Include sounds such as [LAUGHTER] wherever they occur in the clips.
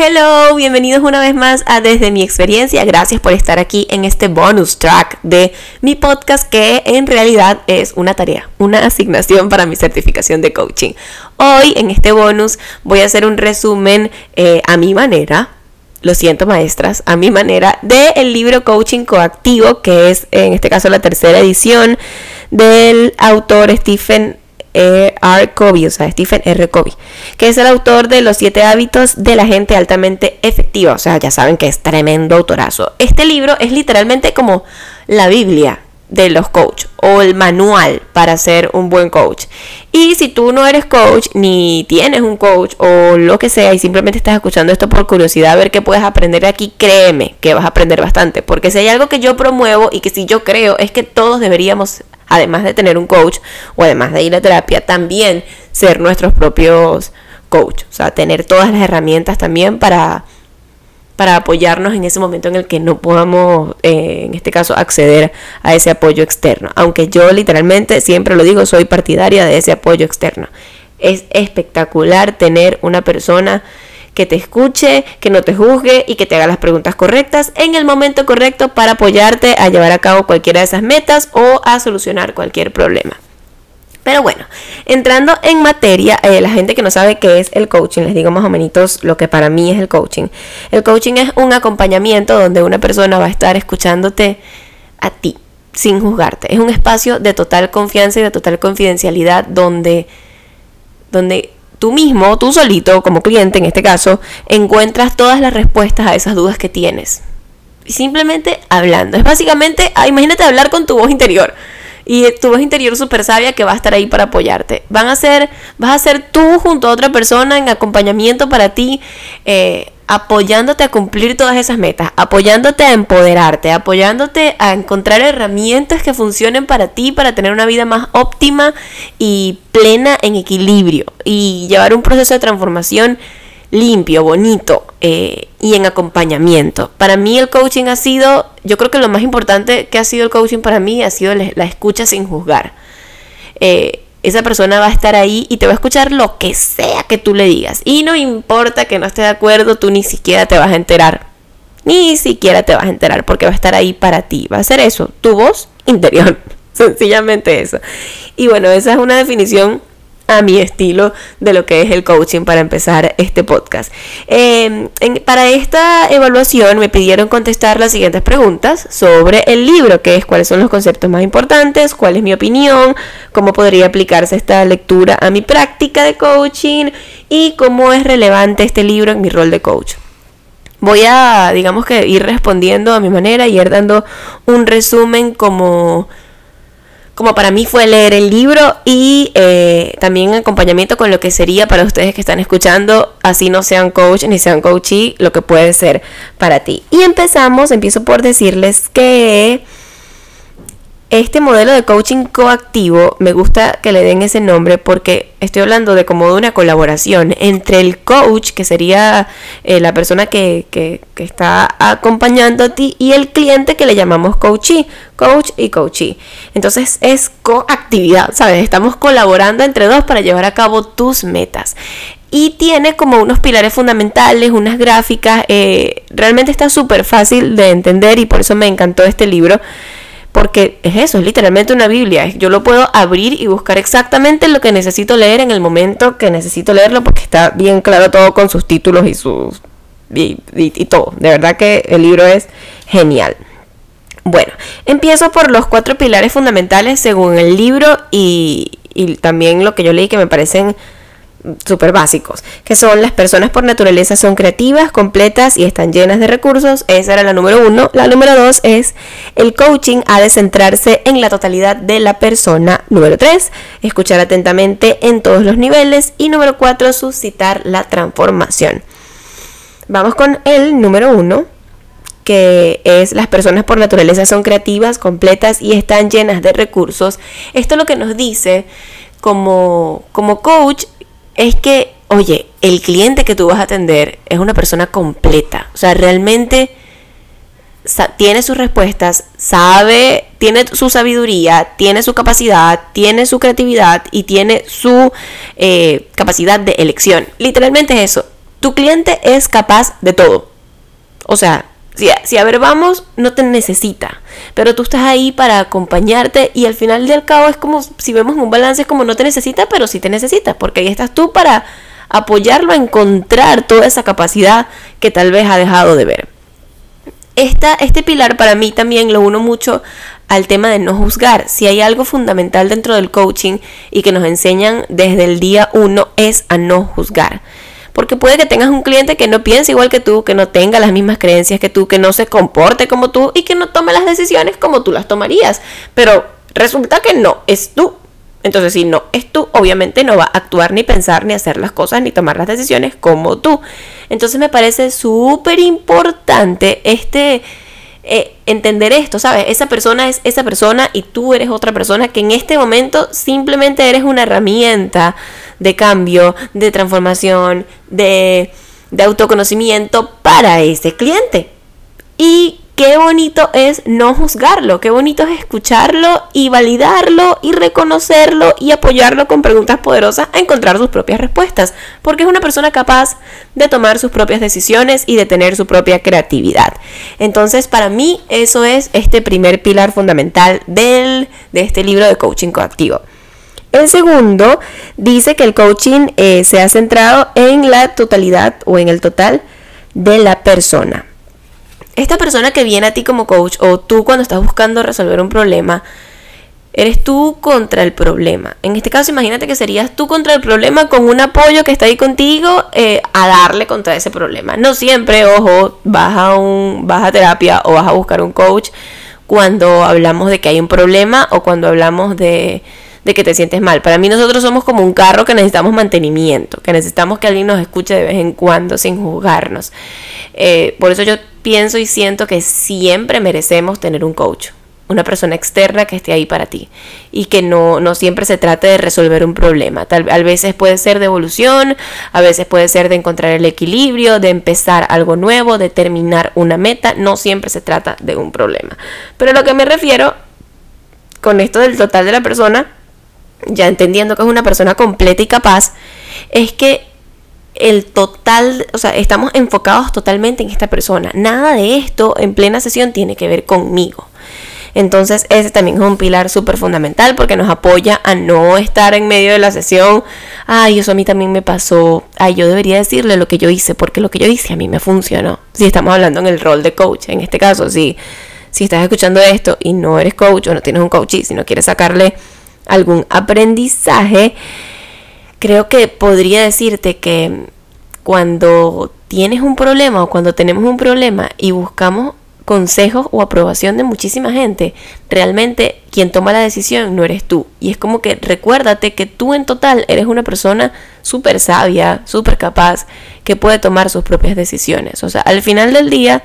Hello, bienvenidos una vez más a Desde mi experiencia. Gracias por estar aquí en este bonus track de mi podcast que en realidad es una tarea, una asignación para mi certificación de coaching. Hoy en este bonus voy a hacer un resumen eh, a mi manera, lo siento maestras, a mi manera, del libro Coaching Coactivo, que es en este caso la tercera edición del autor Stephen. R. Covey, o sea, Stephen R. Covey, que es el autor de Los siete hábitos de la gente altamente efectiva. O sea, ya saben que es tremendo autorazo. Este libro es literalmente como la Biblia de los coach o el manual para ser un buen coach. Y si tú no eres coach ni tienes un coach o lo que sea y simplemente estás escuchando esto por curiosidad a ver qué puedes aprender de aquí, créeme que vas a aprender bastante. Porque si hay algo que yo promuevo y que si yo creo es que todos deberíamos, además de tener un coach o además de ir a terapia, también ser nuestros propios coach. O sea, tener todas las herramientas también para para apoyarnos en ese momento en el que no podamos, eh, en este caso, acceder a ese apoyo externo. Aunque yo literalmente, siempre lo digo, soy partidaria de ese apoyo externo. Es espectacular tener una persona que te escuche, que no te juzgue y que te haga las preguntas correctas en el momento correcto para apoyarte a llevar a cabo cualquiera de esas metas o a solucionar cualquier problema. Pero bueno, entrando en materia, eh, la gente que no sabe qué es el coaching, les digo más o menos lo que para mí es el coaching. El coaching es un acompañamiento donde una persona va a estar escuchándote a ti, sin juzgarte. Es un espacio de total confianza y de total confidencialidad donde, donde tú mismo, tú solito, como cliente en este caso, encuentras todas las respuestas a esas dudas que tienes. Y simplemente hablando. Es básicamente, ah, imagínate hablar con tu voz interior y tu voz interior súper sabia que va a estar ahí para apoyarte. Van a ser, vas a ser tú junto a otra persona en acompañamiento para ti, eh, apoyándote a cumplir todas esas metas, apoyándote a empoderarte, apoyándote a encontrar herramientas que funcionen para ti, para tener una vida más óptima y plena en equilibrio y llevar un proceso de transformación limpio, bonito eh, y en acompañamiento. Para mí el coaching ha sido, yo creo que lo más importante que ha sido el coaching para mí ha sido la escucha sin juzgar. Eh, esa persona va a estar ahí y te va a escuchar lo que sea que tú le digas. Y no importa que no esté de acuerdo, tú ni siquiera te vas a enterar. Ni siquiera te vas a enterar porque va a estar ahí para ti. Va a ser eso, tu voz interior. [LAUGHS] Sencillamente eso. Y bueno, esa es una definición a mi estilo de lo que es el coaching para empezar este podcast. Em, para esta evaluación me pidieron contestar las siguientes preguntas sobre el libro, que es cuáles son los conceptos más importantes, cuál es mi opinión, cómo podría aplicarse esta lectura a mi práctica de coaching y cómo es relevante este libro en mi rol de coach. Voy a, digamos que, ir respondiendo a mi manera y ir dando un resumen como como para mí fue leer el libro y eh, también en acompañamiento con lo que sería para ustedes que están escuchando, así no sean coach ni sean coachee, lo que puede ser para ti. Y empezamos, empiezo por decirles que este modelo de coaching coactivo me gusta que le den ese nombre porque estoy hablando de como de una colaboración entre el coach, que sería eh, la persona que, que, está acompañando a ti, y el cliente que le llamamos coachee, coach y coachee. Entonces es coactividad, ¿sabes? Estamos colaborando entre dos para llevar a cabo tus metas y tiene como unos pilares fundamentales, unas gráficas, eh, realmente está súper fácil de entender y por eso me encantó este libro. Porque es eso, es literalmente una Biblia. Yo lo puedo abrir y buscar exactamente lo que necesito leer en el momento que necesito leerlo porque está bien claro todo con sus títulos y sus... Y, todo. De verdad que el libro es genial. Bueno, empiezo por los cuatro pilares fundamentales según el libro y, y también lo que yo leí que me parecen súper básicos, que son las personas por naturaleza son creativas, completas y están llenas de recursos. Esa era la número uno. La número dos es el coaching ha de centrarse en la totalidad de la persona. Número tres, escuchar atentamente en todos los niveles. Y número cuatro, suscitar la transformación. Vamos con el número uno, que es las personas por naturaleza son creativas, completas y están llenas de recursos. Esto lo que nos dice como, como coach es que, oye, el cliente que tú vas a atender es una persona completa. O sea, realmente tiene sus respuestas, sabe, tiene su sabiduría, tiene su capacidad, tiene su creatividad y tiene su eh, capacidad de elección. Literalmente es eso. Tu cliente es capaz de todo. O sea, si, si a ver vamos, no te necesita. Pero tú estás ahí para acompañarte y al final del cabo es como, si vemos un balance, es como no te necesita, pero sí te necesita. Porque ahí estás tú para apoyarlo a encontrar toda esa capacidad que tal vez ha dejado de ver. Este pilar para mí también lo uno mucho al tema de no juzgar. Si hay algo fundamental dentro del coaching y que nos enseñan desde el día uno es a no juzgar. Porque puede que tengas un cliente que no piense igual que tú, que no tenga las mismas creencias que tú, que no se comporte como tú y que no tome las decisiones como tú las tomarías. Pero resulta que no, es tú. Entonces, si no es tú, obviamente no va a actuar ni pensar ni hacer las cosas ni tomar las decisiones como tú. Entonces me parece súper importante este eh, entender esto, ¿sabes? Esa persona es esa persona y tú eres otra persona que en este momento simplemente eres una herramienta de cambio, de transformación, de, de autoconocimiento para ese cliente. Y qué bonito es no juzgarlo, qué bonito es escucharlo y validarlo y reconocerlo y apoyarlo con preguntas poderosas a encontrar sus propias respuestas, porque es una persona capaz de tomar sus propias decisiones y de tener su propia creatividad. Entonces, para mí eso es este primer pilar fundamental del, de este libro de coaching coactivo. El segundo dice que el coaching eh, se ha centrado en la totalidad o en el total de la persona esta persona que viene a ti como coach o tú cuando estás buscando resolver un problema, eres tú contra el problema. En este caso, imagínate que serías tú contra el problema con un apoyo que está ahí contigo eh, a darle contra ese problema. No siempre, ojo, vas a, un, vas a terapia o vas a buscar un coach cuando hablamos de que hay un problema o cuando hablamos de, de que te sientes mal. Para mí nosotros somos como un carro que necesitamos mantenimiento, que necesitamos que alguien nos escuche de vez en cuando sin juzgarnos. Eh, por eso yo pienso y siento que siempre merecemos tener un coach, una persona externa que esté ahí para ti y que no, no siempre se trate de resolver un problema. Tal, a veces puede ser de evolución, a veces puede ser de encontrar el equilibrio, de empezar algo nuevo, de terminar una meta. No siempre se trata de un problema. Pero lo que me refiero con esto del total de la persona, ya entendiendo que es una persona completa y capaz, es que el total, o sea, estamos enfocados totalmente en esta persona. Nada de esto en plena sesión tiene que ver conmigo. Entonces ese también es un pilar súper fundamental porque nos apoya a no estar en medio de la sesión. Ay, eso a mí también me pasó. Ay, yo debería decirle lo que yo hice porque lo que yo hice a mí me funcionó. Si estamos hablando en el rol de coach, en este caso, si, si estás escuchando esto y no eres coach o no tienes un coach y si no quieres sacarle algún aprendizaje, creo que podría decirte que cuando tienes un problema o cuando tenemos un problema y buscamos consejos o aprobación de muchísima gente, realmente quien toma la decisión no eres tú. Y es como que recuérdate que tú en total eres una persona súper sabia, súper capaz, que puede tomar sus propias decisiones. O sea, al final del día,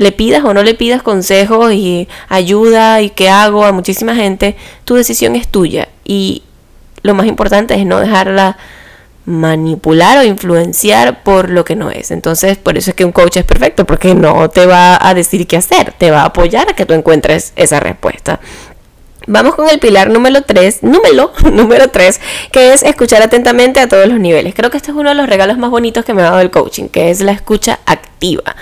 le pidas o no le pidas consejos y ayuda y qué hago a muchísima gente, tu decisión es tuya. Y lo más importante es no dejarla manipular o influenciar por lo que no es. Entonces, por eso es que un coach es perfecto, porque no te va a decir qué hacer, te va a apoyar a que tú encuentres esa respuesta. Vamos con el pilar número 3, número, [LAUGHS] número 3, que es escuchar atentamente a todos los niveles. Creo que este es uno de los regalos más bonitos que me ha dado el coaching, que es la escucha activa,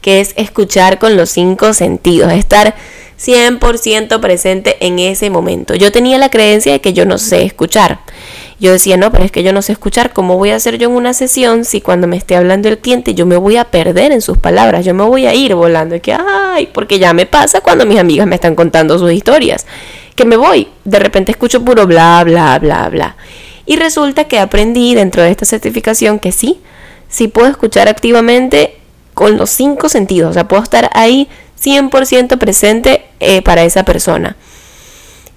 que es escuchar con los cinco sentidos, estar 100% presente en ese momento. Yo tenía la creencia de que yo no sé escuchar. Yo decía, no, pero es que yo no sé escuchar. ¿Cómo voy a hacer yo en una sesión si cuando me esté hablando el cliente yo me voy a perder en sus palabras? Yo me voy a ir volando. Y que, ay, porque ya me pasa cuando mis amigas me están contando sus historias. Que me voy. De repente escucho puro bla, bla, bla, bla. Y resulta que aprendí dentro de esta certificación que sí, sí puedo escuchar activamente con los cinco sentidos. O sea, puedo estar ahí 100% presente eh, para esa persona.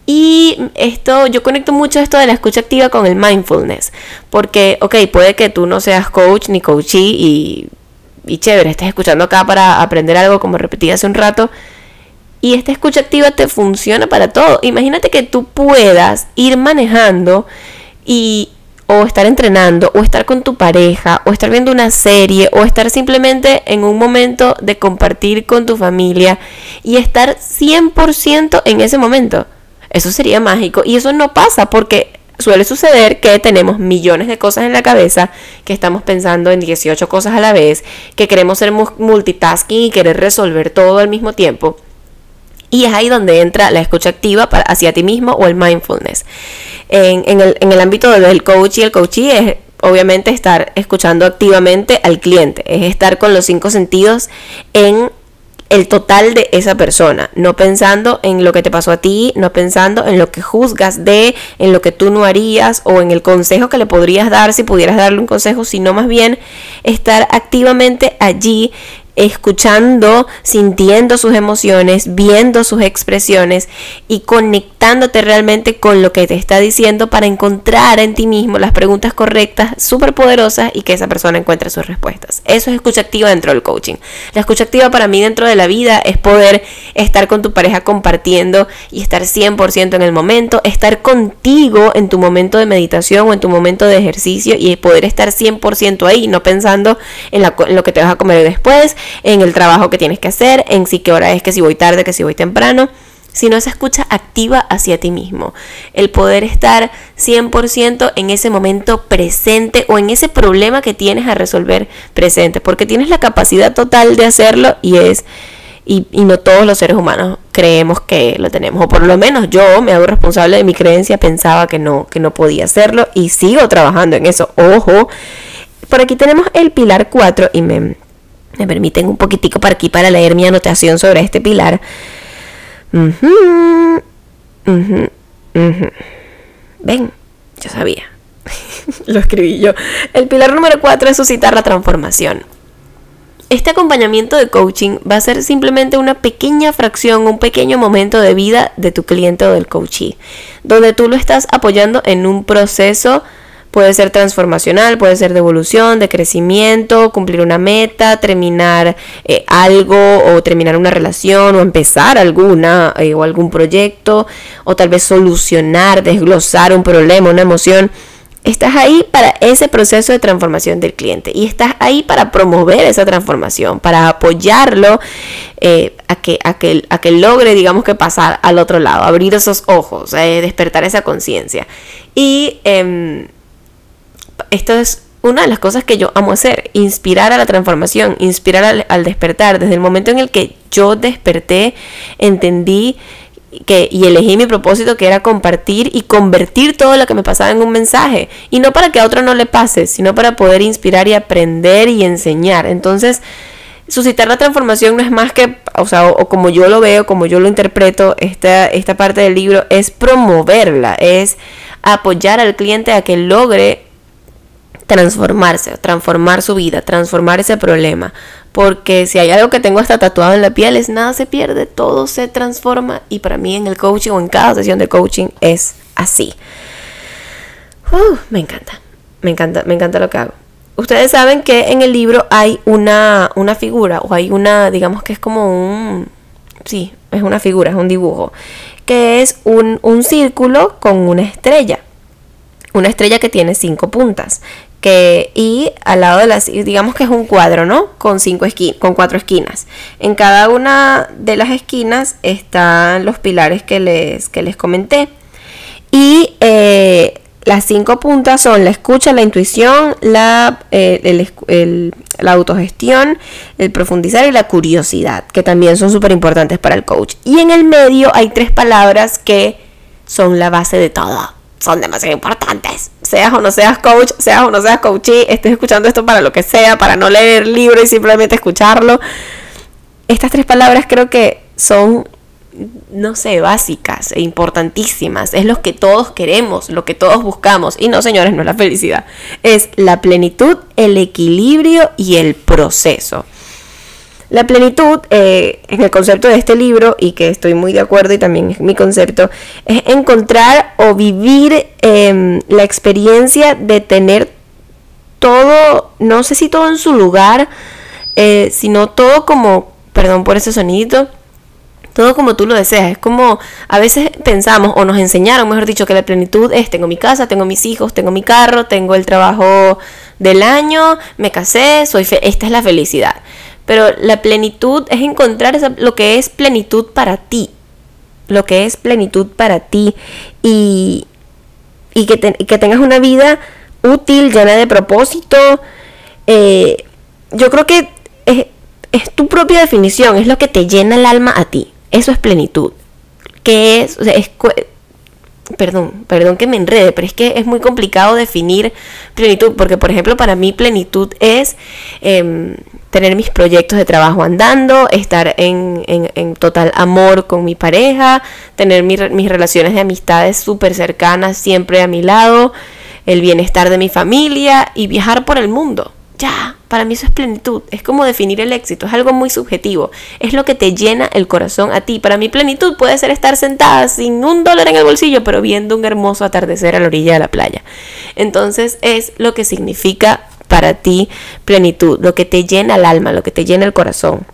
Y esto, yo conecto mucho esto de la escucha activa con el mindfulness. Porque, ok, puede que tú no seas coach ni coachee y, y chévere, estés escuchando acá para aprender algo, como repetí hace un rato. Y esta escucha activa te funciona para todo. Imagínate que tú puedas ir manejando y o estar entrenando, o estar con tu pareja, o estar viendo una serie, o estar simplemente en un momento de compartir con tu familia y estar 100% en ese momento. Eso sería mágico. Y eso no pasa porque suele suceder que tenemos millones de cosas en la cabeza, que estamos pensando en 18 cosas a la vez, que queremos ser multitasking y querer resolver todo al mismo tiempo. Y es ahí donde entra la escucha activa para, hacia ti mismo o el mindfulness. En, el, en el ámbito del coach y el coachee es obviamente estar escuchando activamente al cliente, es estar con los cinco sentidos en el total de esa persona, no pensando en lo que te pasó a ti, no pensando en lo que juzgas de, en lo que tú no harías o en el consejo que le podrías dar si pudieras darle un consejo, sino más bien estar activamente allí escuchando, sintiendo sus emociones, viendo sus expresiones y conectándote realmente con lo que te está diciendo para encontrar en ti mismo las preguntas correctas, súper poderosas y que esa persona encuentre sus respuestas. Eso es escucha activa dentro del coaching. La escucha activa para mí dentro de la vida es poder estar con tu pareja compartiendo y estar 100% en el momento, estar contigo en tu momento de meditación o en tu momento de ejercicio y poder estar 100% ahí, no pensando en, en lo que te vas a comer después, en el trabajo que tienes que hacer, en si qué hora es, que si voy tarde, que si voy temprano, sino esa escucha activa hacia ti mismo. El poder estar 100% en ese momento presente o en ese problema que tienes a resolver presente, porque tienes la capacidad total de hacerlo y es... Y, no todos los seres humanos creemos que lo tenemos, o por lo menos yo me hago responsable de mi creencia, pensaba que no, que no podía hacerlo y sigo trabajando en eso. Ojo, por aquí tenemos el pilar 4 y me, me permiten un poquitico para aquí para leer mi anotación sobre este pilar. Ven, yo sabía. [LAUGHS] Lo escribí yo. El pilar número 4 es suscitar la transformación. Este acompañamiento de coaching va a ser simplemente una pequeña fracción, un pequeño momento de vida de tu cliente o del coachee, donde tú lo estás apoyando en un proceso Puede ser transformacional, puede ser de evolución, de crecimiento, cumplir una meta, terminar eh, algo o terminar una relación o empezar alguna eh, o algún proyecto o tal vez solucionar, desglosar un problema, una emoción. Estás ahí para ese proceso de transformación del cliente y estás ahí para promover esa transformación, para apoyarlo eh, a, que, a, que, a que logre, digamos que pasar al otro lado, abrir esos ojos, despertar esa conciencia. Y em, esto es una de las cosas que yo amo hacer, inspirar a la transformación, inspirar al, despertar. Desde el momento en el que yo desperté, entendí que, y elegí mi propósito que era compartir y convertir todo lo que me pasaba en un mensaje. Y no para que a otro no le pase, sino para poder inspirar y aprender y enseñar. Entonces, suscitar la transformación no es más que, o sea, o, como yo lo veo, como yo lo interpreto, esta, esta parte del libro es promoverla, es apoyar al cliente a que logre transformarse, transformar su vida, transformar ese problema. Porque si hay algo que tengo hasta tatuado en la piel es nada se pierde, todo se transforma. Y para mí en el coaching o en cada sesión de coaching es así. Uh, me encanta, me encanta, me encanta lo que hago. Ustedes saben que en el libro hay una, una figura o hay una, digamos que es como un... Sí, es una figura, es un dibujo. Que es un, un círculo con una estrella una estrella que tiene cinco puntas que y al lado de las digamos que es un cuadro no con cinco esquinas con cuatro esquinas. En cada una de las esquinas están los pilares que les que les comenté. Y eh, las cinco puntas son la escucha, la intuición, la, eh, la autogestión, el profundizar y la curiosidad, que también son súper importantes para el coach. Y en el medio hay tres palabras que son la base de todo son demasiado importantes. Seas o no seas coach, seas o no seas coachee, estés escuchando esto para lo que sea, para no leer libro y simplemente escucharlo. Estas tres palabras creo que son, no sé, básicas e importantísimas. Es lo que todos queremos, lo que todos buscamos. Y no, señores, no es la felicidad. Es la plenitud, el equilibrio y el proceso. La plenitud, eh, en el concepto de este libro, y que estoy muy de acuerdo y también es mi concepto, es encontrar o vivir em, la experiencia de tener todo, no sé si todo en su lugar, eh, sino todo como, perdón por ese sonido, todo como tú lo deseas. Es como a veces pensamos o nos enseñaron, mejor dicho, que la plenitud es tengo mi casa, tengo mis hijos, tengo mi carro, tengo el trabajo del año, me casé, soy esta es la felicidad. Pero la plenitud es encontrar lo que es plenitud para ti. Lo que es plenitud para ti. Y, y que, que tengas una vida útil, llena de propósito. Eh, yo creo que es, tu propia definición, es lo que te llena el alma a ti. Eso es plenitud. Que es, es perdón, perdón que me enrede, pero es que es muy complicado definir plenitud, porque por ejemplo para mí plenitud es em, tener mis proyectos de trabajo andando, estar en, en, total amor con mi pareja, tener mis relaciones de amistades súper cercanas siempre a mi lado, el bienestar de mi familia y viajar por el mundo. Ya, para mí eso es plenitud, es como definir el éxito, es algo muy subjetivo, es lo que te llena el corazón a ti. Para mí plenitud puede ser estar sentada sin un dólar en el bolsillo, pero viendo un hermoso atardecer a la orilla de la playa. Entonces es lo que significa para ti plenitud, lo que te llena el alma, lo que te llena el corazón.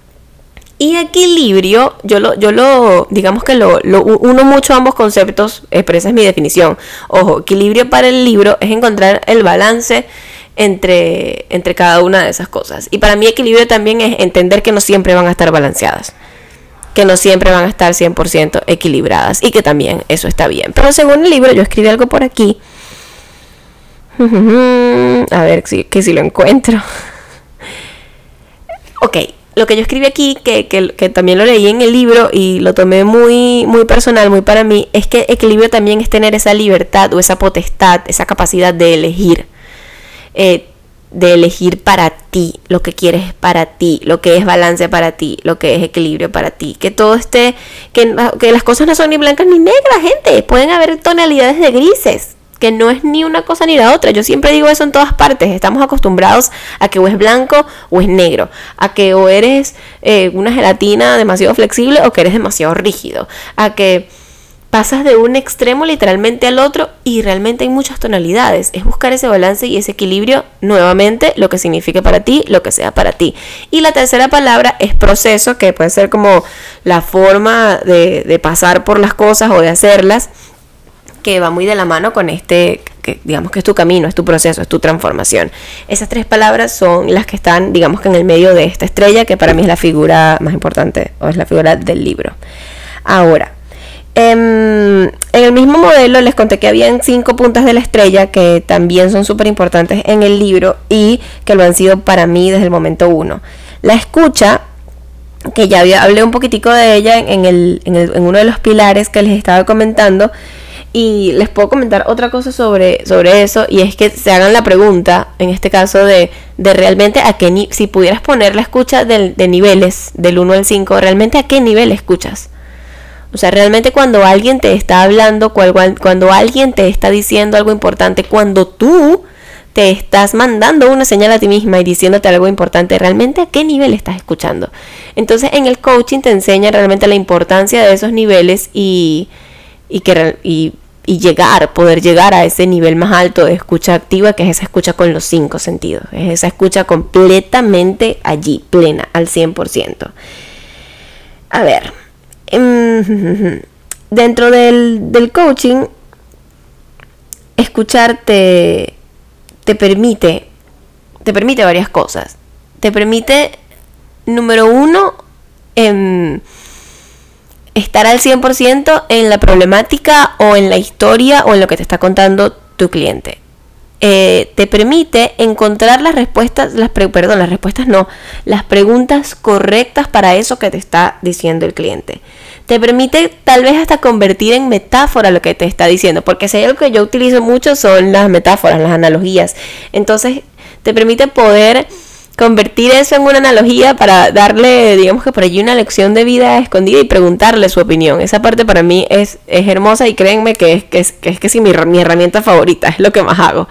Y equilibrio, yo lo, yo lo, digamos que lo, uno mucho ambos conceptos, esa es mi definición. Ojo, equilibrio para el libro es encontrar el balance entre, entre cada una de esas cosas. Y para mí equilibrio también es entender que no siempre van a estar balanceadas, que no siempre van a estar 100% equilibradas y que también eso está bien. Pero según el libro, yo escribí algo por aquí. [LAUGHS] A ver si, que si lo encuentro. [LAUGHS] Ok, lo que yo escribí aquí, que, que, que, también lo leí en el libro y lo tomé muy, muy personal, muy para mí, es que equilibrio también es tener esa libertad o esa potestad, esa capacidad de elegir eh, de elegir para ti lo que quieres para ti, lo que es balance para ti, lo que es equilibrio para ti, que todo esté, que, las cosas no son ni blancas ni negras, gente, pueden haber tonalidades de grises, que no es ni una cosa ni la otra. Yo siempre digo eso en todas partes. Estamos acostumbrados a que o es blanco o es negro. A que o eres eh, una gelatina demasiado flexible o que eres demasiado rígido. A que pasas de un extremo literalmente al otro y realmente hay muchas tonalidades. Es buscar ese balance y ese equilibrio nuevamente, lo que signifique para ti, lo que sea para ti. Y la tercera palabra es proceso, que puede ser como la forma de, pasar por las cosas o de hacerlas, que va muy de la mano con este, que digamos que es tu camino, es tu proceso, es tu transformación. Esas tres palabras son las que están, digamos que en el medio de esta estrella, que para mí es la figura más importante, o es la figura del libro. Ahora, en el mismo modelo les conté que habían cinco puntas de la estrella que también son súper importantes en el libro y que lo han sido para mí desde el momento uno. La escucha, que ya hablé un poquitico de ella en, el, en, uno de los pilares que les estaba comentando, y les puedo comentar otra cosa sobre, sobre eso, y es que se hagan la pregunta, en este caso, de, de realmente a qué ni si pudieras poner la escucha de, de niveles, del 1 al 5, realmente a qué nivel escuchas. O sea, realmente cuando alguien te está hablando, cuando alguien te está diciendo algo importante, cuando tú te estás mandando una señal a ti misma y diciéndote algo importante, realmente a qué nivel estás escuchando. Entonces en el coaching te enseña realmente la importancia de esos niveles y, y, que, y, llegar, poder llegar a ese nivel más alto de escucha activa, que es esa escucha con los cinco sentidos, es esa escucha completamente allí, plena, al 100%. A ver, [LAUGHS] dentro del, coaching, escucharte te permite, te permite varias cosas. Te permite, número uno, em, estar al 100% en la problemática o en la historia o en lo que te está contando tu cliente. Eh, te permite encontrar las respuestas, las perdón, las respuestas no, las preguntas correctas para eso que te está diciendo el cliente. Te permite tal vez hasta convertir en metáfora lo que te está diciendo, porque si hay algo que yo utilizo mucho son las metáforas, las analogías. Entonces te permite poder convertir eso en una analogía para darle, digamos que por allí una lección de vida escondida y preguntarle su opinión. Esa parte para mí es, es hermosa y créanme que es que es, que, es, que sí, mi, mi, herramienta favorita, es lo que más hago.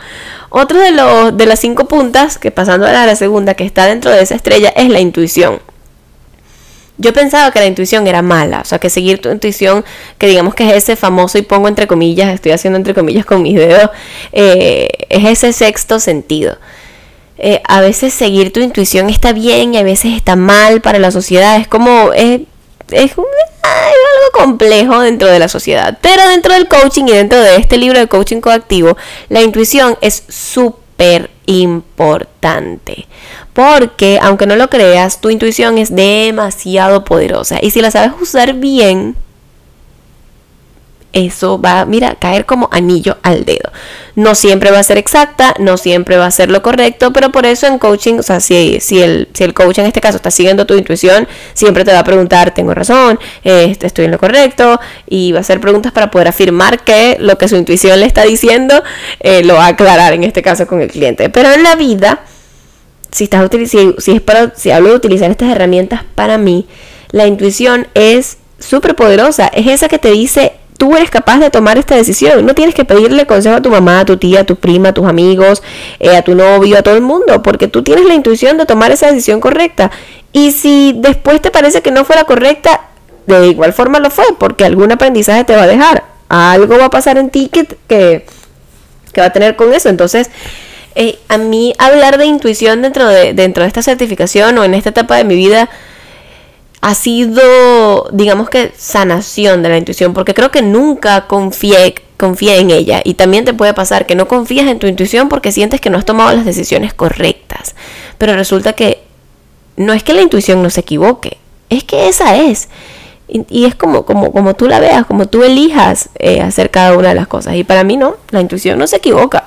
Otro de, los, de las cinco puntas, que pasando a la segunda, que está dentro de esa estrella, es la intuición. Yo pensaba que la intuición era mala, o sea, que seguir tu intuición, que digamos que es ese famoso, y pongo entre comillas, estoy haciendo entre comillas con mis dedos, eh, es ese sexto sentido. Eh, a veces seguir tu intuición está bien y a veces está mal para la sociedad. Es como, es, es, algo complejo dentro de la sociedad. Pero dentro del coaching y dentro de este libro de coaching coactivo, la intuición es súper importante. Porque, aunque no lo creas, tu intuición es demasiado poderosa. Y si la sabes usar bien, eso va, mira, caer como anillo al dedo. No siempre va a ser exacta, no siempre va a ser lo correcto, pero por eso en coaching, o sea, si, si, el, si el coach en este caso está siguiendo tu intuición, siempre te va a preguntar, tengo razón, este, estoy en lo correcto, y va a hacer preguntas para poder afirmar que lo que su intuición le está diciendo eh, lo va a aclarar en este caso con el cliente. Pero en la vida, si, estás si, si, es para, si hablo de utilizar estas herramientas para mí, la intuición es súper poderosa, es esa que te dice tú eres capaz de tomar esta decisión. No tienes que pedirle consejo a tu mamá, a tu tía, a tu prima, a tus amigos, eh, a tu novio, a todo el mundo, porque tú tienes la intuición de tomar esa decisión correcta. Y si después te parece que no fue la correcta, de igual forma lo fue, porque algún aprendizaje te va a dejar. Algo va a pasar en ti que, que, va a tener con eso. Entonces, eh, a mí hablar de intuición dentro de, dentro de esta certificación o en esta etapa de mi vida, ha sido, digamos que, sanación de la intuición, porque creo que nunca confié, en ella. Y también te puede pasar que no confías en tu intuición porque sientes que no has tomado las decisiones correctas. Pero resulta que no es que la intuición no se equivoque, es que esa es. Y, es como, como, como tú la veas, como tú elijas eh, hacer cada una de las cosas. Y para mí no, la intuición no se equivoca.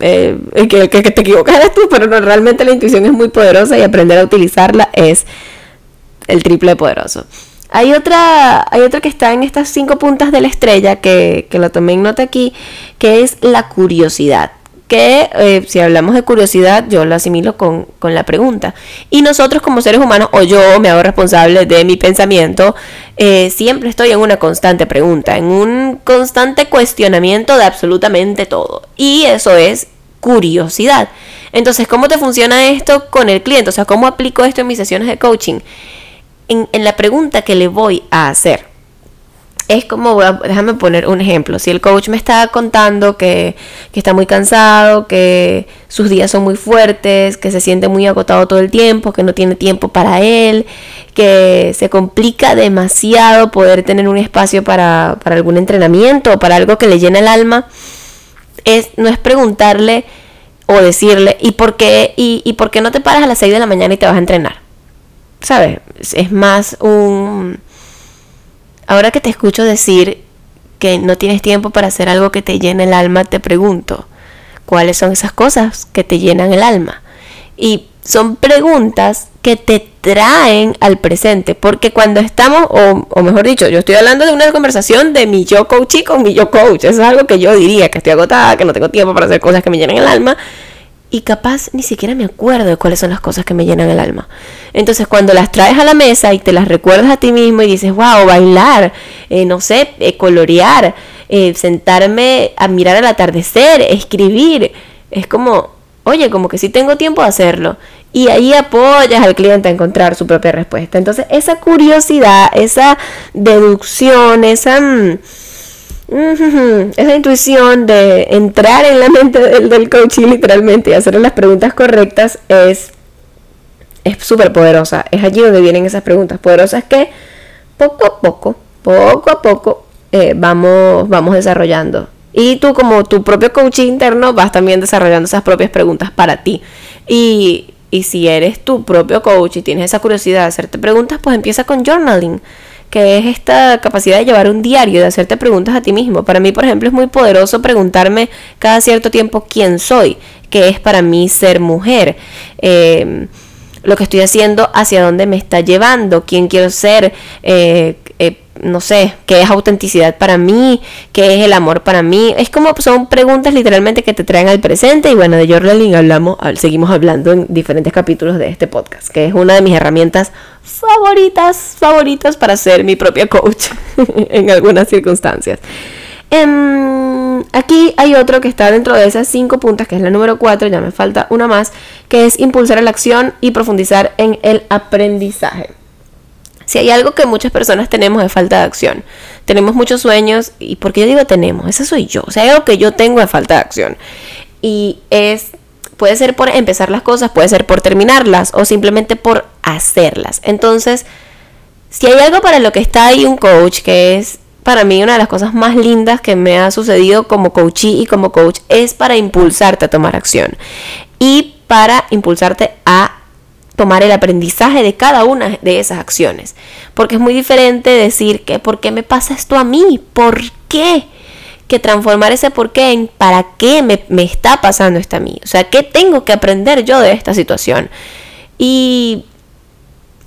Eh, que, que, te equivocas eres tú, pero no, realmente la intuición es muy poderosa y aprender a utilizarla es el triple poderoso. Hay otra, hay otra que está en estas cinco puntas de la estrella que, que lo tomé en nota aquí, que es la curiosidad. Que eh, si hablamos de curiosidad, yo lo asimilo con, la pregunta. Y nosotros como seres humanos, o yo me hago responsable de mi pensamiento, eh, siempre estoy en una constante pregunta, en un constante cuestionamiento de absolutamente todo. Y eso es curiosidad. Entonces, ¿cómo te funciona esto con el cliente? O sea, ¿cómo aplico esto en mis sesiones de coaching? En, la pregunta que le voy a hacer. Es como, déjame poner un ejemplo. Si el coach me está contando que, que, está muy cansado, que sus días son muy fuertes, que se siente muy agotado todo el tiempo, que no tiene tiempo para él, que se complica demasiado poder tener un espacio para, para algún entrenamiento o para algo que le llena el alma, es, no es preguntarle o decirle, ¿y por qué, y, y por qué no te paras a las 6 de la mañana y te vas a entrenar? ¿Sabes? Es más un... Ahora que te escucho decir que no tienes tiempo para hacer algo que te llene el alma, te pregunto, ¿cuáles son esas cosas que te llenan el alma? Y son preguntas que te traen al presente, porque cuando estamos, o, mejor dicho, yo estoy hablando de una conversación de mi yo coach con mi yo coach, eso es algo que yo diría, que estoy agotada, que no tengo tiempo para hacer cosas que me llenen el alma, y capaz ni siquiera me acuerdo de cuáles son las cosas que me llenan el alma. Entonces cuando las traes a la mesa y te las recuerdas a ti mismo y dices, wow, bailar, eh, no sé, eh, colorear, eh, sentarme a mirar el atardecer, escribir, es como, oye, como que sí tengo tiempo de hacerlo. Y ahí apoyas al cliente a encontrar su propia respuesta. Entonces esa curiosidad, esa deducción, esa... Mm, esa intuición de entrar en la mente del, del coaching literalmente y hacerle las preguntas correctas es es súper poderosa. Es allí donde vienen esas preguntas poderosas que poco a poco, poco a poco eh, vamos, vamos desarrollando. Y tú como tu propio coach interno vas también desarrollando esas propias preguntas para ti. Y, y si eres tu propio coach y tienes esa curiosidad de hacerte preguntas, pues empieza con journaling que es esta capacidad de llevar un diario, de hacerte preguntas a ti mismo. Para mí, por ejemplo, es muy poderoso preguntarme cada cierto tiempo quién soy, qué es para mí ser mujer. Eh, lo que estoy haciendo, hacia dónde me está llevando, quién quiero ser, eh, eh, no sé, qué es autenticidad para mí, qué es el amor para mí. Es como son preguntas literalmente que te traen al presente y bueno, de journaling hablamos, seguimos hablando en diferentes capítulos de este podcast, que es una de mis herramientas favoritas, favoritas para ser mi propia coach [LAUGHS] en algunas circunstancias. Em, aquí hay otro que está dentro de esas cinco puntas, que es la número 4, ya me falta una más, que es impulsar la acción y profundizar en el aprendizaje. Si hay algo que muchas personas tenemos es falta de acción. Tenemos muchos sueños y ¿por qué yo digo tenemos? Ese soy yo. O hay algo que yo tengo de falta de acción. Y es puede ser por empezar las cosas, puede ser por terminarlas o simplemente por hacerlas. Entonces, si hay algo para lo que está ahí un coach, que es para mí una de las cosas más lindas que me ha sucedido como coachee y como coach, es para impulsarte a tomar acción y para impulsarte a tomar el aprendizaje de cada una de esas acciones. Porque es muy diferente decir que, ¿por qué me pasa esto a mí? ¿Por qué que transformar ese por qué en para qué me, me, está pasando esto a mí. O sea, ¿qué tengo que aprender yo de esta situación? Y,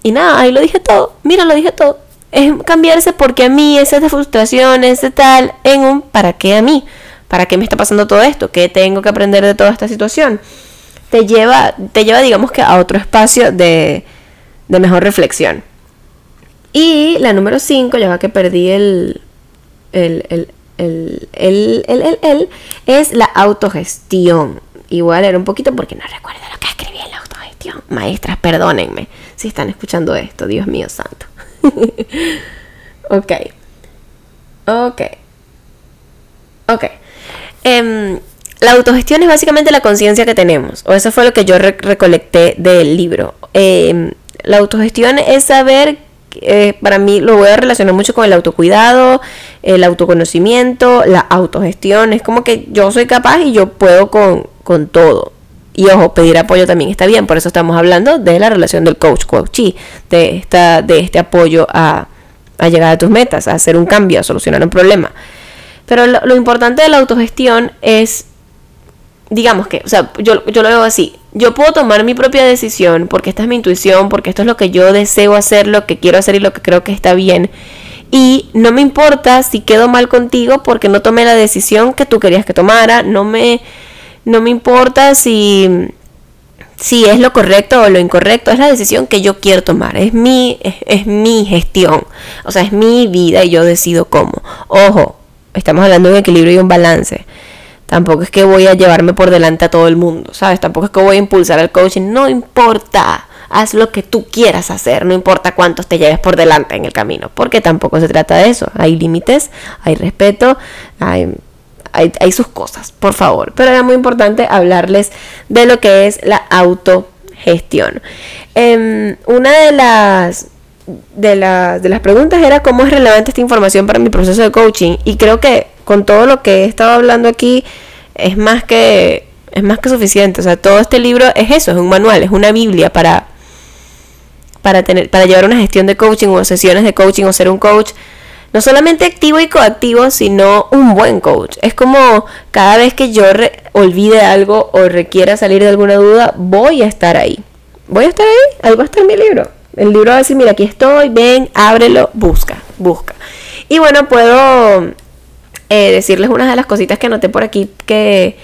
y nada, ahí lo dije todo. Mira, lo dije todo. Es cambiarse porque a mí, ese de frustración, ese tal, en un para qué a mí. ¿Para qué me está pasando todo esto? ¿Qué tengo que aprender de toda esta situación? Te lleva, te lleva digamos que a otro espacio de, de mejor reflexión. Y la número 5, ya que perdí el, el, el el, el, el, el, es la autogestión. Igual era un poquito porque no recuerdo lo que escribí en la autogestión. Maestras, perdónenme si están escuchando esto, Dios mío santo. [LAUGHS] ok. Ok. Ok. Em, la autogestión es básicamente la conciencia que tenemos, o eso fue lo que yo recolecté del libro. Em, la autogestión es saber eh, para mí lo voy a relacionar mucho con el autocuidado, el autoconocimiento, la autogestión. Es como que yo soy capaz y yo puedo con, con todo. Y ojo, pedir apoyo también está bien, por eso estamos hablando de la relación del coach coachee, de esta, de este apoyo a, a llegar a tus metas, a hacer un cambio, a solucionar un problema. Pero lo, lo importante de la autogestión es digamos que, o sea, yo, yo lo veo así, yo puedo tomar mi propia decisión porque esta es mi intuición, porque esto es lo que yo deseo hacer, lo que quiero hacer y lo que creo que está bien. Y no me importa si quedo mal contigo porque no tomé la decisión que tú querías que tomara, no me, no me importa si, si es lo correcto o lo incorrecto, es la decisión que yo quiero tomar, es mi, es, es mi gestión, o sea, es mi vida y yo decido cómo. Ojo, estamos hablando de un equilibrio y un balance. Tampoco es que voy a llevarme por delante a todo el mundo, ¿sabes? Tampoco es que voy a impulsar al coaching. No importa. Haz lo que tú quieras hacer, no importa cuántos te lleves por delante en el camino, porque tampoco se trata de eso. Hay límites, hay respeto, hay, hay, sus cosas, por favor. Pero era muy importante hablarles de lo que es la autogestión. Em, una de las, de, de las preguntas era cómo es relevante esta información para mi proceso de coaching y creo que con todo lo que he estado hablando aquí, es más que es más que suficiente. O sea, todo este libro es eso, es un manual, es una Biblia para, para, tener, para llevar una gestión de coaching o sesiones de coaching o ser un coach. No solamente activo y coactivo, sino un buen coach. Es como cada vez que yo olvide algo o requiera salir de alguna duda, voy a estar ahí. Voy a estar ahí, ahí va a estar mi libro. El libro va a decir, mira, aquí estoy, ven, ábrelo, busca, busca. Y bueno, puedo eh, decirles una de las cositas que anoté por aquí que,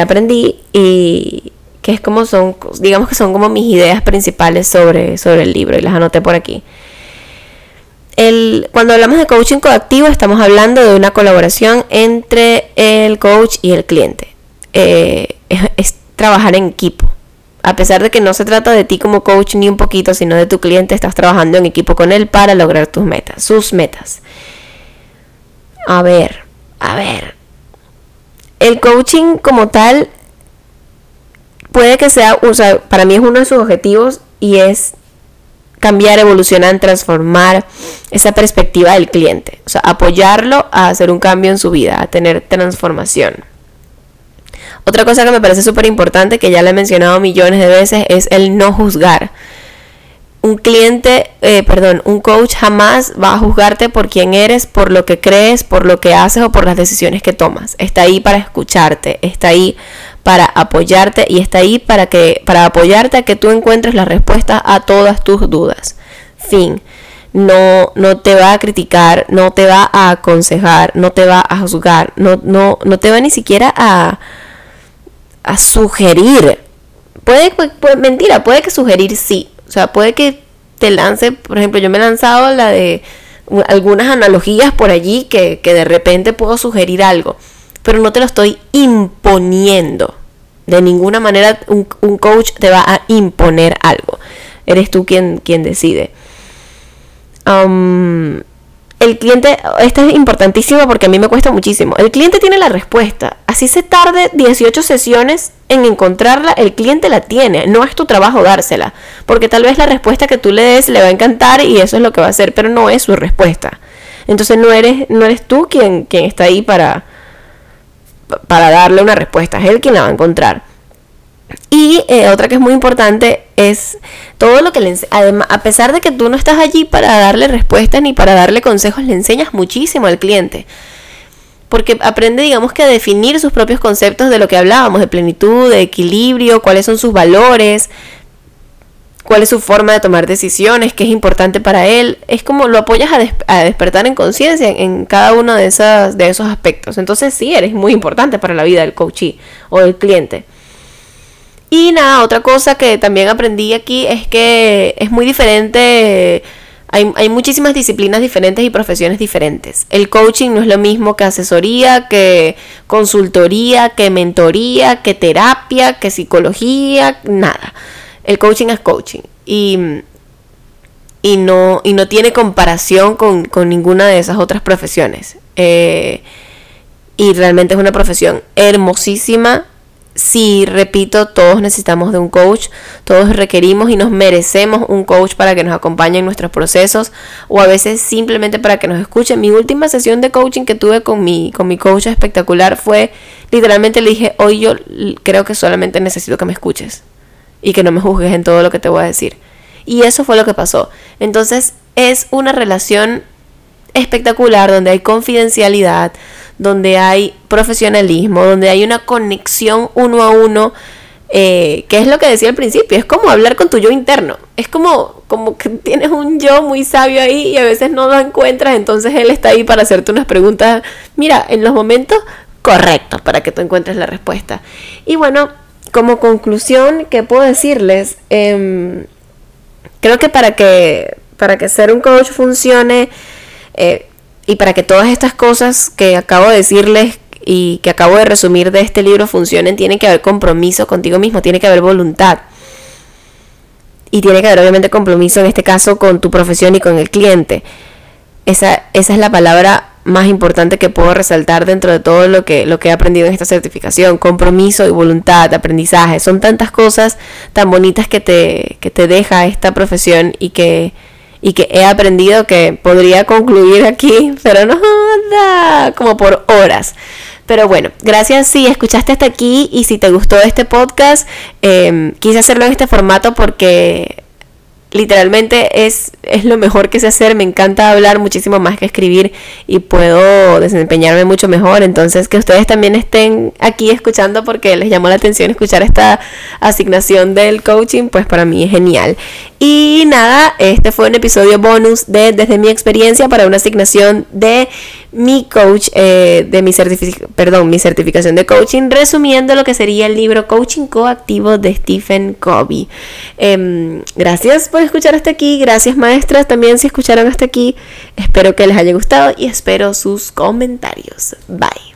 aprendí y que es como son, digamos que son como mis ideas principales sobre, sobre el libro y las anoté por aquí. El, cuando hablamos de coaching coactivo estamos hablando de una colaboración entre el coach y el cliente. Eh, es, trabajar en equipo. A pesar de que no se trata de ti como coach ni un poquito, sino de tu cliente, estás trabajando en equipo con él para lograr tus metas, sus metas. A ver, a ver, el coaching como tal puede que sea, o sea, para mí es uno de sus objetivos y es cambiar, evolucionar, transformar esa perspectiva del cliente, o sea, apoyarlo a hacer un cambio en su vida, a tener transformación. Otra cosa que me parece súper importante, que ya le he mencionado millones de veces, es el no juzgar un cliente, eh, perdón, un coach jamás va a juzgarte por quién eres, por lo que crees, por lo que haces o por las decisiones que tomas. Está ahí para escucharte, está ahí para apoyarte y está ahí para que para apoyarte a que tú encuentres la respuesta a todas tus dudas. Fin. No, no te va a criticar, no te va a aconsejar, no te va a juzgar, no, no, no te va ni siquiera a, a sugerir. Puede, puede, mentira, puede que sugerir sí, o sea, puede que te lance, por ejemplo, yo me he lanzado la de algunas analogías por allí que, de repente puedo sugerir algo, pero no te lo estoy imponiendo. De ninguna manera un, coach te va a imponer algo. Eres tú quien, quien decide. Um, el cliente, esta es importantísima porque a mí me cuesta muchísimo. El cliente tiene la respuesta. Así se tarde 18 sesiones en encontrarla, el cliente la tiene. No es tu trabajo dársela. Porque tal vez la respuesta que tú le des le va a encantar y eso es lo que va a hacer, pero no es su respuesta. Entonces no eres, no eres tú quien, quien está ahí para, para darle una respuesta, es él quien la va a encontrar. Y eh, otra que es muy importante es todo lo que le además a pesar de que tú no estás allí para darle respuestas ni para darle consejos, le enseñas muchísimo al cliente. porque aprende, digamos que a definir sus propios conceptos de lo que hablábamos, de plenitud, de equilibrio, cuáles son sus valores, cuál es su forma de tomar decisiones, qué es importante para él. Es como lo apoyas a, despertar en conciencia en cada uno de, esas, de esos aspectos. Entonces sí, eres muy importante para la vida del coachee o del cliente. Y nada, otra cosa que también aprendí aquí es que es muy diferente. Hay, hay, muchísimas disciplinas diferentes y profesiones diferentes. El coaching no es lo mismo que asesoría, que consultoría, que mentoría, que terapia, que psicología, nada. El coaching es coaching. Y, y, no, y no tiene comparación con, ninguna de esas otras profesiones. Eh, y realmente es una profesión hermosísima. Sí, repito, todos necesitamos de un coach, todos requerimos y nos merecemos un coach para que nos acompañe en nuestros procesos o a veces simplemente para que nos escuche. Mi última sesión de coaching que tuve con mi, con mi coach espectacular fue, literalmente le dije, hoy yo creo que solamente necesito que me escuches y que no me juzgues en todo lo que te voy a decir. Y eso fue lo que pasó. Entonces es una relación espectacular donde hay confidencialidad, donde hay profesionalismo, donde hay una conexión uno a uno, eh, que es lo que decía al principio, es como hablar con tu yo interno, es como, como que [LAUGHS] tienes un yo muy sabio ahí y a veces no lo encuentras, entonces él está ahí para hacerte unas preguntas, mira, en los momentos correctos para que tú encuentres la respuesta. Y bueno, como conclusión, ¿qué puedo decirles? Em, creo que para que para que ser un coach funcione eh, y para que todas estas cosas que acabo de decirles y que acabo de resumir de este libro funcionen, tiene que haber compromiso contigo mismo, tiene que haber voluntad. Y tiene que haber obviamente compromiso en este caso con tu profesión y con el cliente. Esa, esa es la palabra más importante que puedo resaltar dentro de todo lo que, lo que he aprendido en esta certificación. Compromiso y voluntad, aprendizaje. Son tantas cosas tan bonitas que te, que te deja esta profesión y que, y que he aprendido que podría concluir aquí, pero no da como por horas. Pero bueno, gracias si escuchaste hasta aquí y si te gustó este podcast, eh, quise hacerlo en este formato porque literalmente es, es lo mejor que sé hacer, me encanta hablar muchísimo más que escribir y puedo desempeñarme mucho mejor, entonces que ustedes también estén aquí escuchando porque les llamó la atención escuchar esta asignación del coaching, pues para mí es genial. Y nada, este fue un episodio bonus de Desde mi experiencia para una asignación de mi coach, eh, de mi, perdón, mi certificación de coaching, resumiendo lo que sería el libro Coaching Coactivo de Stephen Covey. Em, gracias por escuchar hasta aquí, gracias maestras también si escucharon hasta aquí. Espero que les haya gustado y espero sus comentarios. Bye.